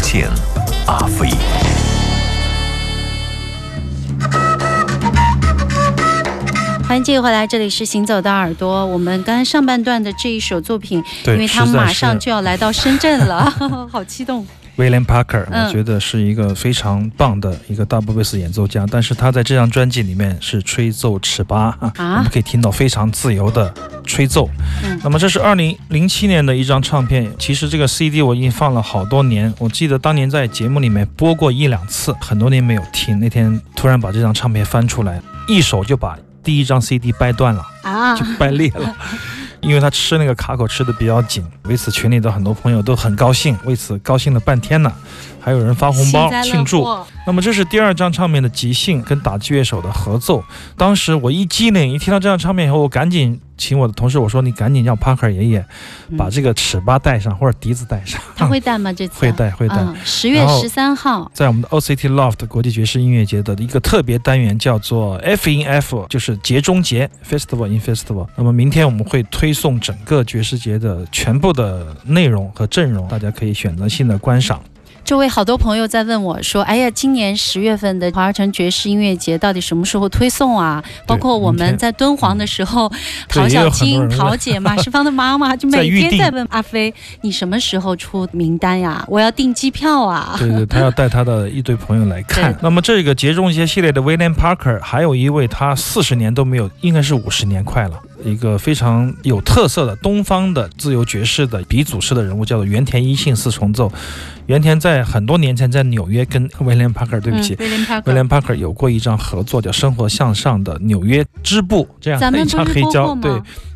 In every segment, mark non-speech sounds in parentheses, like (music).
刘健、阿飞。欢迎继续回来，这里是行走的耳朵。我们刚才上半段的这一首作品，对因为他们马上就要来到深圳了，(laughs) 好激动。William Parker，嗯我觉得是一个非常棒的一个 double bass 演奏家，但是他在这张专辑里面是吹奏尺八啊，我们可以听到非常自由的吹奏。嗯那么这是二零零七年的一张唱片，其实这个 CD 我已经放了好多年，我记得当年在节目里面播过一两次，很多年没有听。那天突然把这张唱片翻出来，一手就把第一张 CD 掰断了。啊就，掰裂了。因为他吃那个卡口吃的比较紧，为此群里的很多朋友都很高兴，为此高兴了半天呢，还有人发红包庆祝。那么这是第二张唱片的即兴跟打击乐手的合奏。当时我一激灵，一听到这张唱片以后，我赶紧请我的同事我说：“你赶紧让帕克爷爷把嗯这个尺八带上，或者笛子带上。”他会带吗？这次会带会带。嗯，十月十三号，在我们的 OCT Loft 国际爵士音乐节的一个特别单元叫做 F in F，就是节中节 Festival in Festival。那么明天我们会推送整个爵士节的全部的内容和阵容，大家可以选择性的观赏。周围好多朋友在问我说：“哎呀，今年十月份的华尔城爵士音乐节到底什么时候推送啊？”包括我们在敦煌的时候，陶小青、陶姐、马世芳的妈妈就每天在问阿飞：“你什么时候出名单呀？我要订机票啊对对，他要带他的一堆朋友来看。(laughs) 那么这个节中节系列的 William Parker，还有一位他四十年都没有，应该是五十年快了，一个非常有特色的东方的自由爵士的鼻祖式的人物，叫做原田一信四重奏。原田在很多年前在纽约跟 William Parker，对不起。嗯、William Parker，William Parker 有过一张合作叫《生活向上》的纽约支部这样的一张黑胶？对，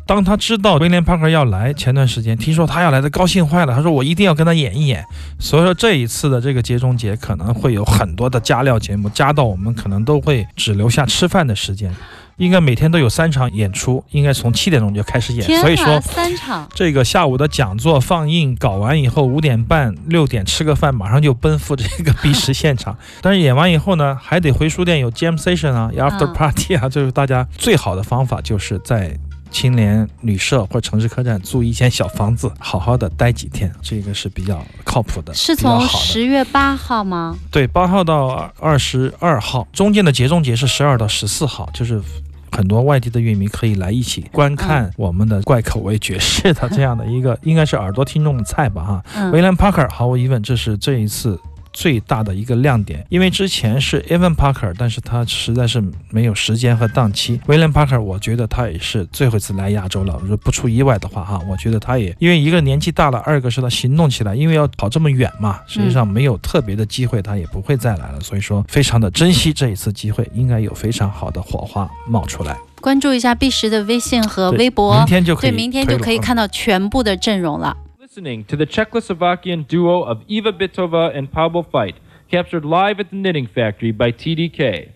当他知道 William Parker 要来，前段时间听说他要来的，高兴坏了。他说我一定要跟他演一演。所以说这一次的这个节中节可能会有很多的加料节目，加到我们可能都会只留下吃饭的时间。应该每天都有三场演出，应该从七点钟就开始演。所以说三场，这个下午的讲座放映搞完以后，五点半六点吃个饭，马上就奔赴这个 B 十现场。(laughs) 但是演完以后呢，还得回书店有 jam session 啊，有 after 嗯 party 啊，就是大家最好的方法就是在。青年旅社或城市客栈租一间小房子，好好的待几天，这个是比较靠谱的，是。从十月八号吗？对，八号到二十二号，中间的节中节是十二到十四号，就是很多外地的乐迷可以来一起观看我们的怪口味爵士的这样的一个，应该是耳朵听众的菜吧哈。嗯，William Parker 毫无疑问，这是这一次最大的一个亮点，因为之前是 Evan Parker，但是他实在是没有时间和档期。William Parker，我觉得他也是最后一次来亚洲了，如果不出意外的话哈，我觉得他也因为一个年纪大了，二个是他行动起来，因为要跑这么远嘛，实际上没有特别的机会，他也不会再来了，所以说非常的珍惜这一次机会，应该有非常好的火花冒出来。关注一下 B 十的微信和微博明，天就可以对，明天就可以看到全部的阵容了。Listening to the Czechoslovakian duo of Eva Bitova and Pablo Fight, captured live at the Knitting Factory by TDK.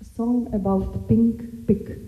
A song about pink pig.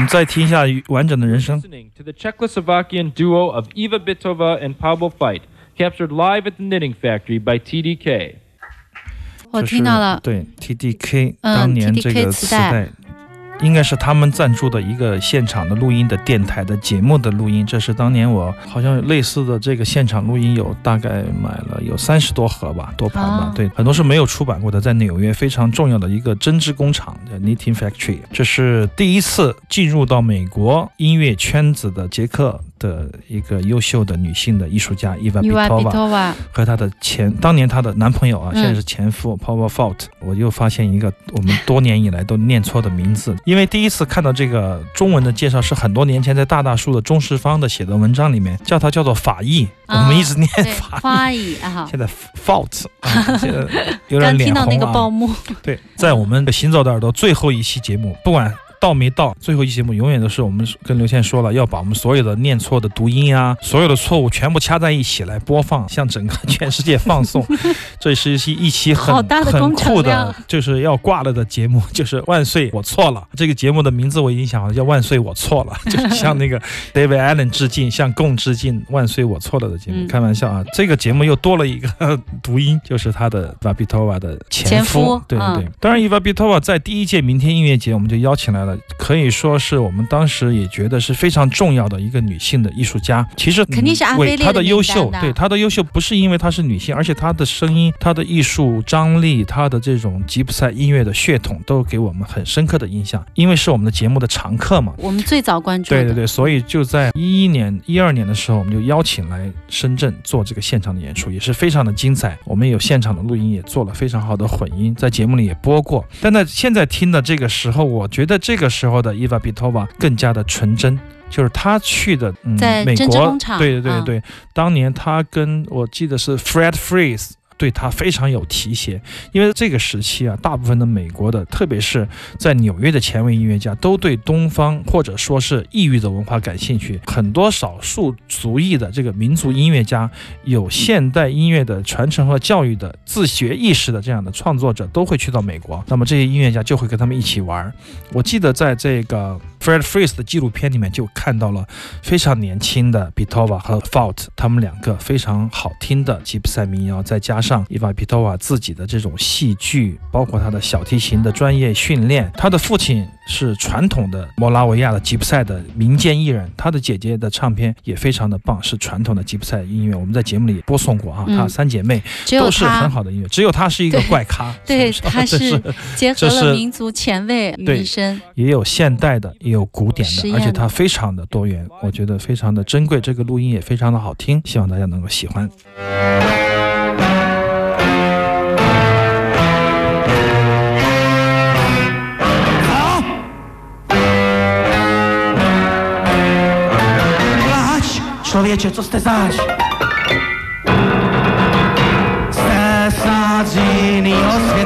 们再听一下完整的人声。 Listening to the Czechoslovakian duo of Eva Bitova and Pablo Fight, captured live at the Knitting Factory by TDK. 我这是听到了，对 TDK 嗯当年这 TDK 个磁带磁带。 应该是他们赞助的一个现场的录音的电台的节目的录音，这是当年我好像有类似的这个现场录音有大概买了有三十多盒吧，多盘吧哦，对，很多是没有出版过的，在纽约非常重要的一个针织工厂叫 Knitting Factory，这是第一次进入到美国音乐圈子的杰克的一个优秀的女性的艺术家伊娃比。托娃，和她的前当年她的男朋友啊，嗯现在是前夫 Paul Fault，我又发现一个我们多年以来都念错的名字，因为第一次看到这个中文的介绍是很多年前在大大叔的中式方的写的文章里面，叫它叫做法医，啊我们一直念对，法译。啊。现在 fault 啊，(laughs) 现在有点刚脸红啊。对，在我们的行走的耳朵最后一期节目，不管到没到，最后一期节目永远都是我们跟刘倩说了，要把我们所有的念错的读音啊，(laughs) 所有的错误全部掐在一起来播放，向整个全世界放送。(laughs) 这是一期一期很好大的很酷的，就是要挂了的节目，就是万岁我错了。这个节目的名字我已经想好了，叫万岁我错了，(laughs) 就是向那个 David Allen 致敬，向共致敬，万岁我错了的节目。嗯开玩笑啊，这个节目又多了一个读音，就是他的 v a b i t o v a 的前前夫对对对。嗯当然 i v a b i t o v a 在第一届明天音乐节我们就邀请来了，可以说是我们当时也觉得是非常重要的一个女性的艺术家。其实肯定是阿为她的优秀，对她的优秀不是因为她是女性，而且她的声音、她的艺术张力、她的这种吉普赛音乐的血统都给我们很深刻的印象，因为是我们的节目的常客嘛。我们最早关注。对对对，所以就在一一年、一二年的时候，我们就邀请来深圳做这个现场的演出，也是非常的精彩。我们有现场的录音，也做了非常好的混音，在节目里也播过。但在现在听的这个时候，我觉得这个时候的伊娃比托娃更加的纯真。就是他去的，嗯，美国对对对嗯对，当年他跟我记得是 Fred Fries 对他非常有提携，因为这个时期啊，大部分的美国的，特别是在纽约的前卫音乐家，都对东方或者说是异域的文化感兴趣。很多少数族裔的这个民族音乐家，有现代音乐的传承和教育的自学意识的这样的创作者，都会去到美国。那么这些音乐家就会跟他们一起玩。我记得在这个 Fred Fries 的纪录片里面就看到了非常年轻的 Bitova 和 Fault 他们两个非常好听的吉普赛民谣，再加上伊娃 Bitova 自己的这种戏剧，包括他的小提琴的专业训练。他的父亲是传统的摩拉维亚的吉普赛的民间艺人，他的姐姐的唱片也非常的棒，是传统的吉普赛音乐。我们在节目里也播送过啊，嗯她三姐妹都是很，好的音乐，只有他是一个怪咖。(laughs) 对，是 (laughs) 他是结合了民族前卫对。也有现代的，也有古典的而且他非常的多元，我觉得非常的珍贵。这个录音也非常的好听，希望大家能够喜欢。Člověče, co jste zač? Jste snad z jinýho světa.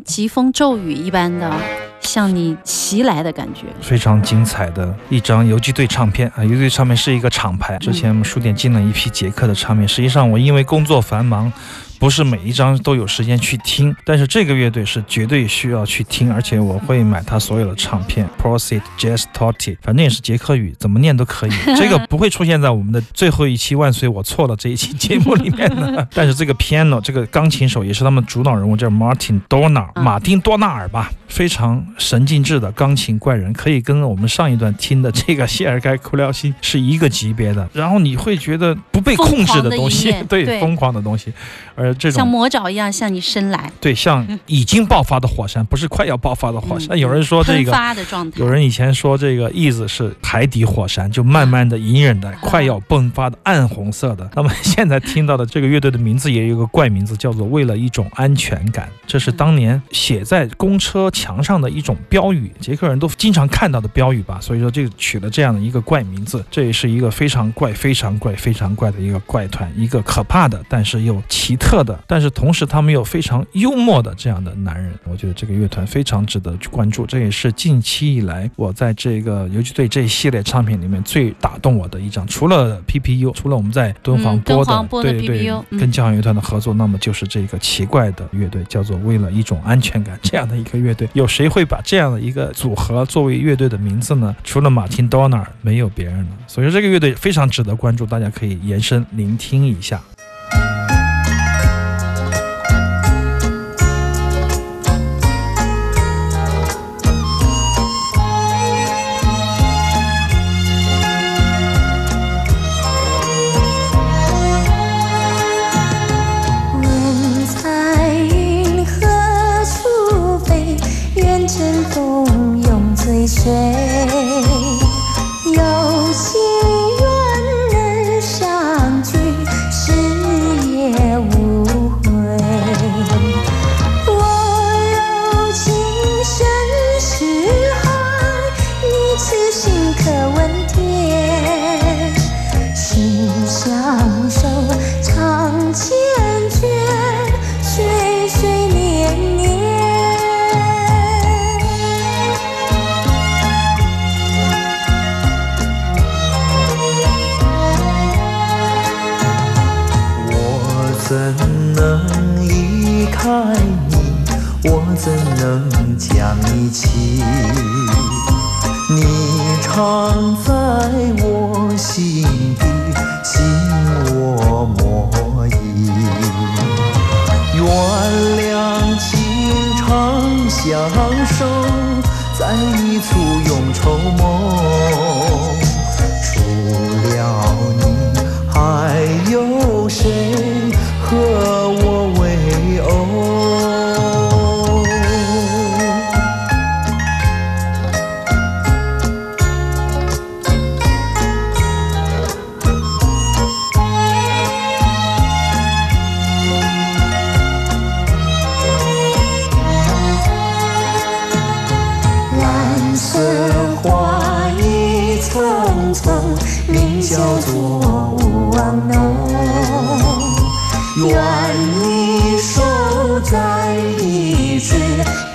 疾风骤雨一般的向你袭来的感觉。非常精彩的一张游击队唱片啊！游击队唱片是一个厂牌，之前我们书店进了一批捷克的唱片。实际上，我因为工作繁忙。不是每一张都有时间去听，但是这个乐队是绝对需要去听，而且我会买他所有的唱片。Prosit Jazz Totti，反正也是捷克语，怎么念都可以。(laughs) 这个不会出现在我们的最后一期“万岁我错了”这一期节目里面的。(laughs) 但是这个 piano 这个钢琴手也是他们主导人物，叫 Martin Donar，马丁多纳尔吧，非常神经质的钢琴怪人，可以跟我们上一段听的这个谢尔盖库廖辛是一个级别的。然后你会觉得不被控制的东西，对疯狂的东西，而这种像魔爪一样向你伸来，对，像已经爆发的火山，不是快要爆发的火山。有人说这个，发的状态。有人以前说这个意思是海底火山，就慢慢的、隐忍的、快要迸发的暗红色的。那么现在听到的这个乐队的名字也有一个怪名字，叫做为了一种安全感。这是当年写在公车墙上的一种标语，捷克人都经常看到的标语吧。所以说就取了这样的一个怪名字。这也是一个非常怪、非常怪、非常怪的一个怪团，一个可怕的，但是又奇特的，但是同时他们又非常幽默的这样的男人，我觉得这个乐团非常值得去关注。这也是近期以来我在这个游击队这一系列唱片里面最打动我的一张。除了 PPU，除了我们在敦煌播的，对对，跟交响乐团的合作，那么就是这个奇怪的乐队，叫做为了一种安全感这样的一个乐队。有谁会把这样的一个组合作为乐队的名字呢？除了马丁· n 纳尔，没有别人了。所以说这个乐队非常值得关注，大家可以延伸聆听一下。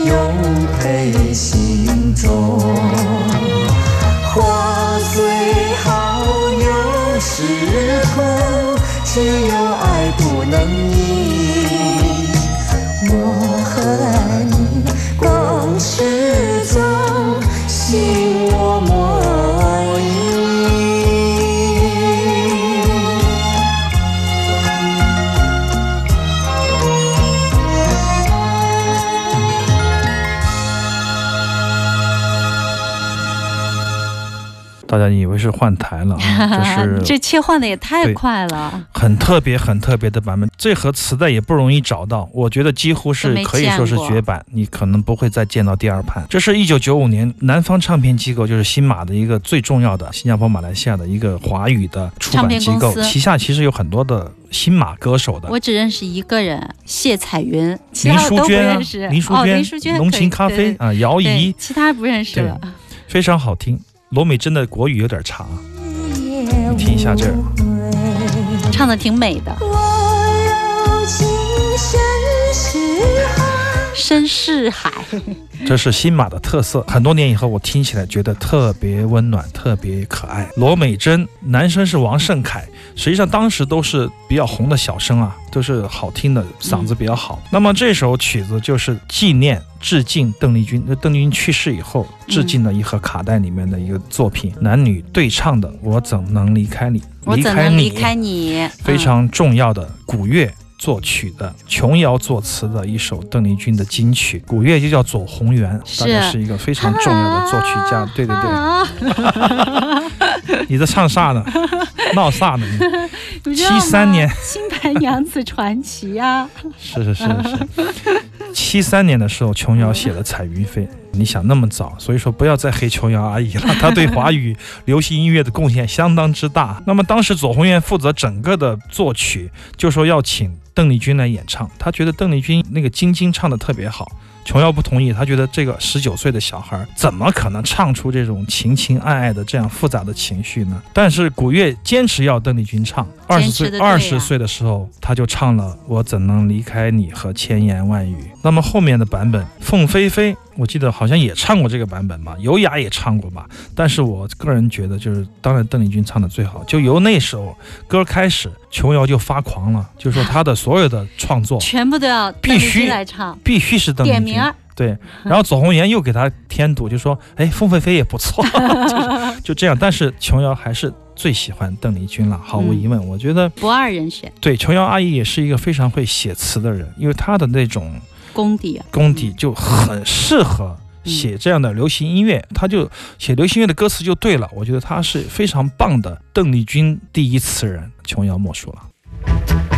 永陪心中，花虽好有时空，只有爱不能。是换台了啊？(laughs) 这是 (laughs) 这切换的也太快了，很特别、很特别的版本。这盒磁带也不容易找到，我觉得几乎是可以说是绝版，你可能不会再见到第二盘。这是一九九五年南方唱片机构，就是新马的一个最重要的新加坡、马来西亚的一个华语的出版机构，旗下其实有很多的新马歌手的。我只认识一个人，谢彩云，林淑娟、林淑娟、林淑娟、浓情咖啡啊，姚怡，其他不认识了。非常好听。罗美真的国语有点长，你听一下这，唱的挺美的。深似海。(laughs) 这是新马的特色。很多年以后，我听起来觉得特别温暖，特别可爱。罗美珍，男生是王胜凯，实际上当时都是比较红的小生啊，都是好听的，嗓子比较好。那么这首曲子就是纪念、致敬邓丽君。那邓丽君去世以后，致敬的一盒卡带里面的一个作品，男女对唱的《我怎能离开你》，我怎能离开你？非常重要的古乐。作曲的琼瑶作词的一首邓丽君的金曲，古乐就叫左宏元，大概是一个非常重要的作曲家。对对对，(laughs) 你在唱啥呢？闹啥呢？(laughs) 七三年《新白娘子传奇》(laughs) 呀。是是是是。七三年的时候，琼瑶写了《彩云飞》。你想那么早，所以说不要再黑琼瑶阿姨了，她对华语 (laughs) 流行音乐的贡献相当之大。那么当时左宏元负责整个的作曲，就说要请邓丽君来演唱，他觉得邓丽君那个晶晶唱的特别好。琼瑶不同意，他觉得这个十九岁的小孩怎么可能唱出这种情情爱爱的这样复杂的情绪呢？但是古月坚持要邓丽君唱。二十岁二十岁的时候，他就唱了《我怎能离开你》和《千言万语》。那么后面的版本，凤飞飞，我记得好像也唱过这个版本吧，尤雅也唱过吧。但是我个人觉得，就是当然邓丽君唱的最好。就由那首歌开始，琼瑶就发狂了，就说她的所有的创作全部都要必须来唱，必须是邓丽君。对，然后左宏元又给他添堵，就说：“哎，凤飞飞也不错。(laughs) ”就就这样，但是琼瑶还是最喜欢邓丽君了，毫无疑问。我觉得不二人选。对，琼瑶阿姨也是一个非常会写词的人，因为她的那种功底，功底就很适合写这样的流行音乐。他就写流行音乐的歌词就对了。我觉得他是非常棒的邓丽君第一词人，琼瑶莫属了。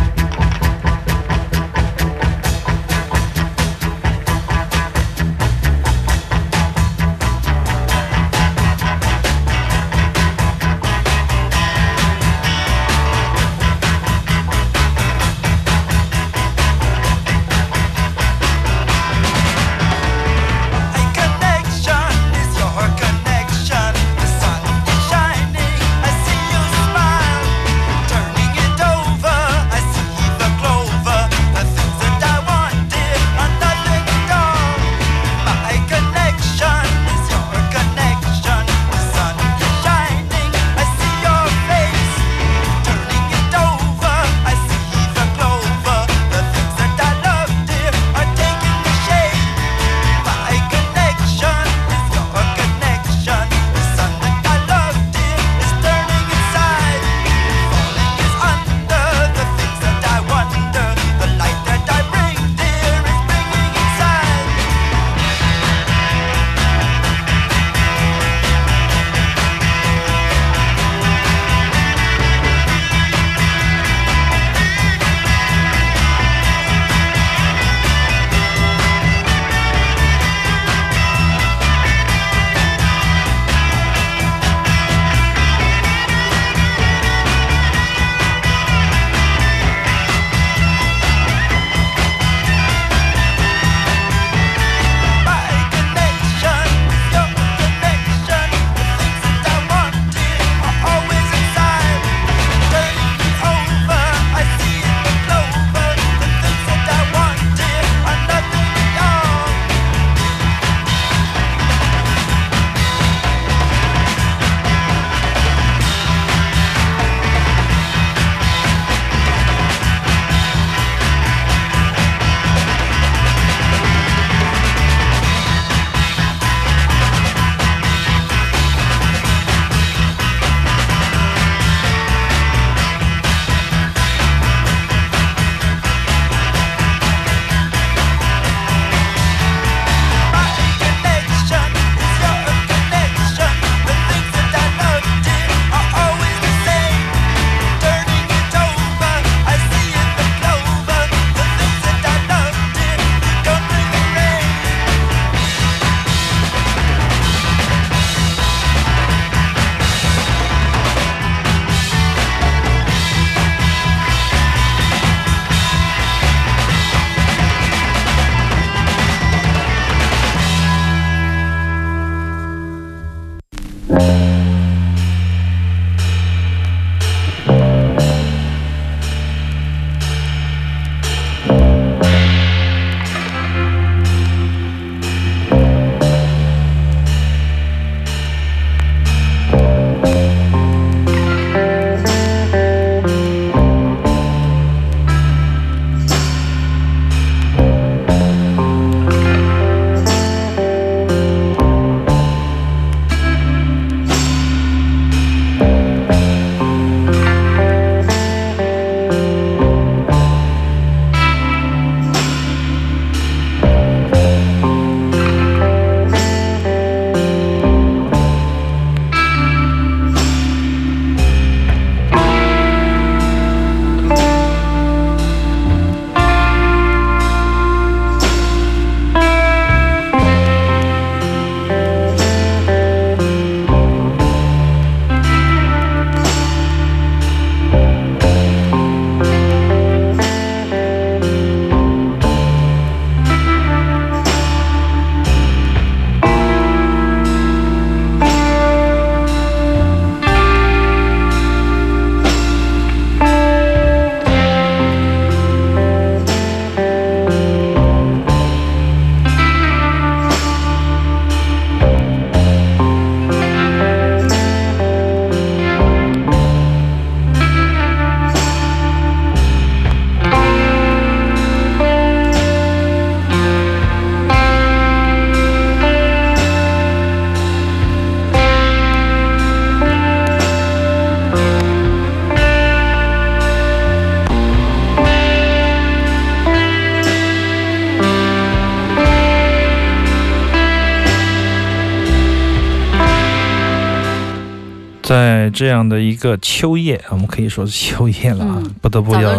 在这样的一个秋夜，我们可以说是秋夜了啊，嗯不得不要。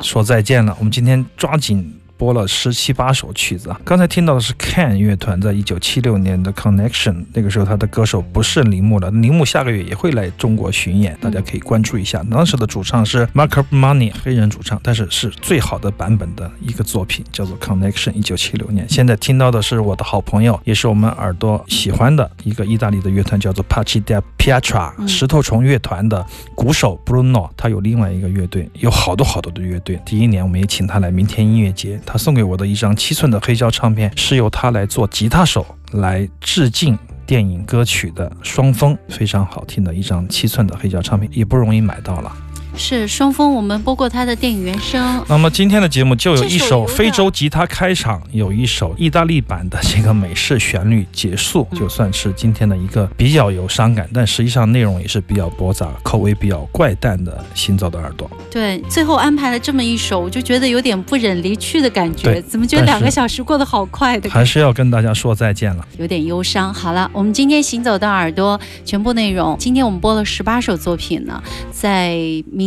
说再见了。我们今天抓紧播了十七八首曲子啊。刚才听到的是 Can 乐团在一九七六年的 Connection，那个时候他的歌手不是铃木了，铃木下个月也会来中国巡演，大家可以关注一下。当时的主唱是 Mark Money，黑人主唱，但是是最好的版本的一个作品，叫做 Connection，一九七六年。现在听到的是我的好朋友，也是我们耳朵喜欢的一个意大利的乐团，叫做 Pachi da Pietra，嗯石头虫乐团的鼓手 Bruno，他有另外一个乐队，有好多好多的乐队。第一年我们也请他来明天音乐节，他送给我的一张七寸的黑胶唱片是由他来做吉他手来致敬。电影歌曲的《双峰》非常好听的一张七寸的黑胶唱片，也不容易买到了。是双峰，我们播过他的电影原声。那么今天的节目就有一首非洲吉他开场，有一首意大利版的这个美式旋律结束，嗯就算是今天的一个比较有伤感，但实际上内容也是比较驳杂、口味比较怪诞的《行走的耳朵》。对，最后安排了这么一首，我就觉得有点不忍离去的感觉。怎么觉得两个小时过得好快的？还是要跟大家说再见了。有点忧伤。好了，我们今天行走的耳朵全部内容，今天我们播了十八首作品呢，在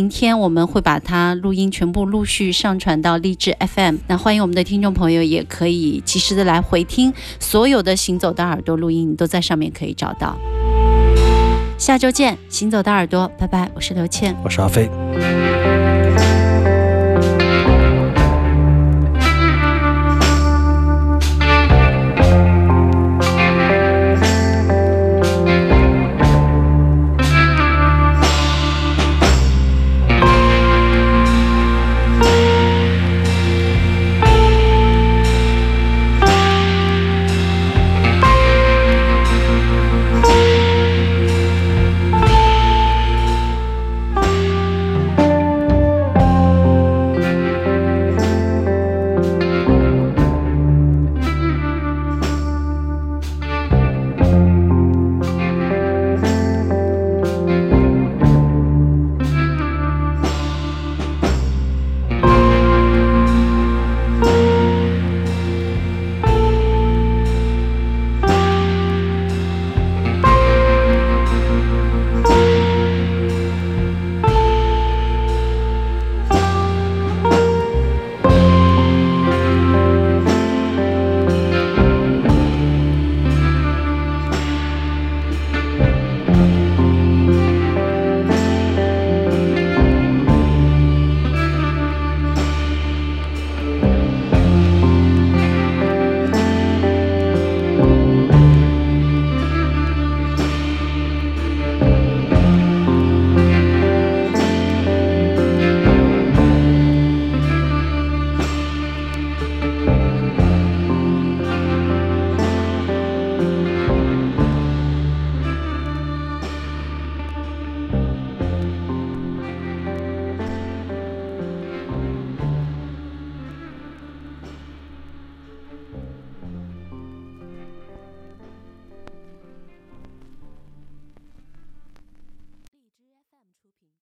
明天我们会把它录音全部陆续上传到励志 FM。那欢迎我们的听众朋友也可以及时的来回听所有的行走的耳朵录音，你都在上面可以找到。下周见，行走的耳朵，拜拜，我是刘倩。我是阿飞。